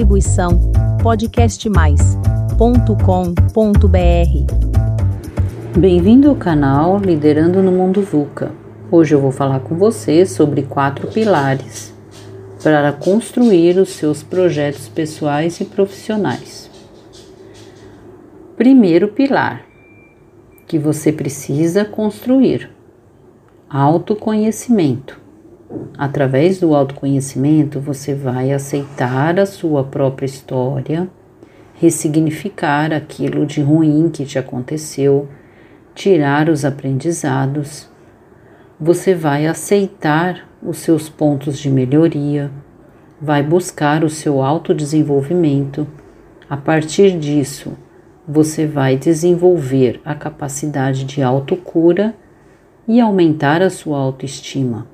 Distribuição podcastmais.com.br. Bem-vindo ao canal Liderando no Mundo VUCA. Hoje eu vou falar com você sobre quatro pilares para construir os seus projetos pessoais e profissionais. Primeiro pilar que você precisa construir: autoconhecimento. Através do autoconhecimento, você vai aceitar a sua própria história, ressignificar aquilo de ruim que te aconteceu, tirar os aprendizados. Você vai aceitar os seus pontos de melhoria, vai buscar o seu autodesenvolvimento. A partir disso, você vai desenvolver a capacidade de autocura e aumentar a sua autoestima.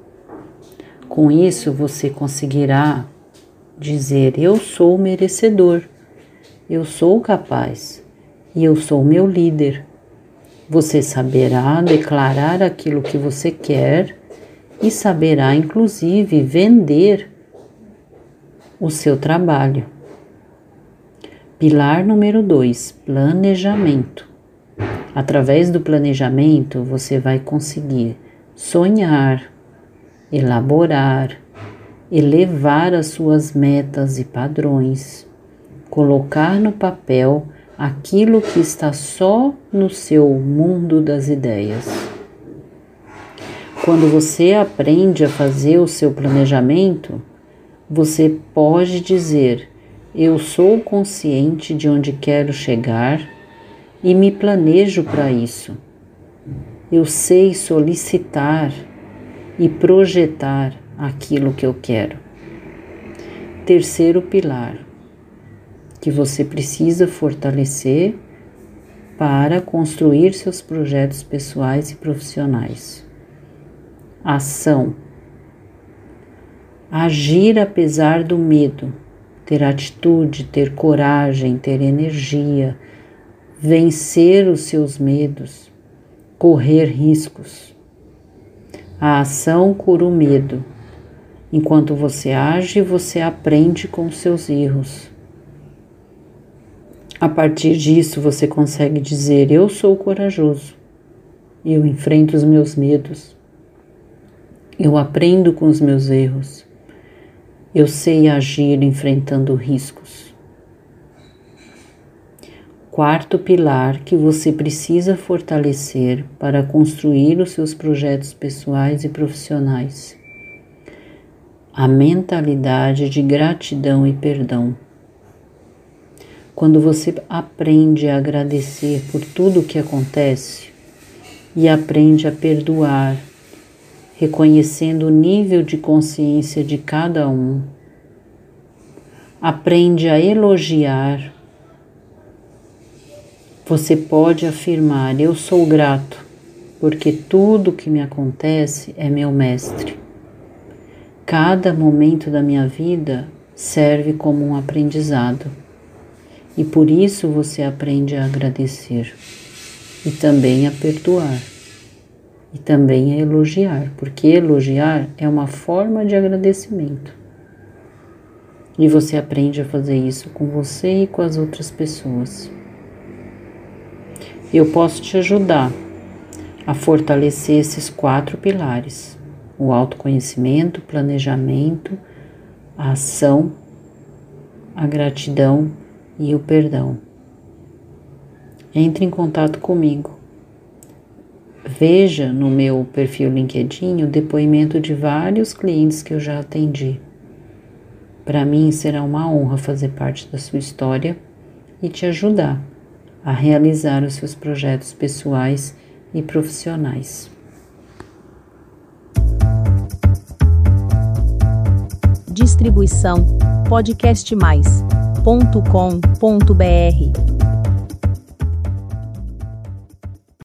Com isso, você conseguirá dizer: Eu sou merecedor, eu sou capaz e eu sou meu líder. Você saberá declarar aquilo que você quer e saberá, inclusive, vender o seu trabalho. Pilar número 2: planejamento. Através do planejamento, você vai conseguir sonhar, elaborar, elevar as suas metas e padrões, colocar no papel aquilo que está só no seu mundo das ideias. Quando você aprende a fazer o seu planejamento, você pode dizer: Eu sou consciente de onde quero chegar e me planejo para isso. Eu sei solicitar e projetar aquilo que eu quero. Terceiro pilar que você precisa fortalecer para construir seus projetos pessoais e profissionais. Ação. Agir apesar do medo, ter atitude, ter coragem, ter energia, vencer os seus medos, correr riscos. A ação cura o medo. Enquanto você age, você aprende com seus erros. A partir disso, você consegue dizer: Eu sou corajoso, eu enfrento os meus medos, eu aprendo com os meus erros, eu sei agir enfrentando riscos. Quarto pilar que você precisa fortalecer para construir os seus projetos pessoais e profissionais. A mentalidade de gratidão e perdão. Quando você aprende a agradecer por tudo o que acontece e aprende a perdoar, reconhecendo o nível de consciência de cada um, aprende a elogiar você pode afirmar: Eu sou grato, porque tudo que me acontece é meu mestre. Cada momento da minha vida serve como um aprendizado, e por isso você aprende a agradecer e também a perdoar e também a elogiar, porque elogiar é uma forma de agradecimento. E você aprende a fazer isso com você e com as outras pessoas eu posso te ajudar a fortalecer esses quatro pilares: o autoconhecimento, o planejamento, a ação, a gratidão e o perdão. Entre em contato comigo. Veja no meu perfil LinkedIn o depoimento de vários clientes que eu já atendi. Para mim será uma honra fazer parte da sua história e te ajudar a realizar os seus projetos pessoais e profissionais. Distribuição podcastmais.com.br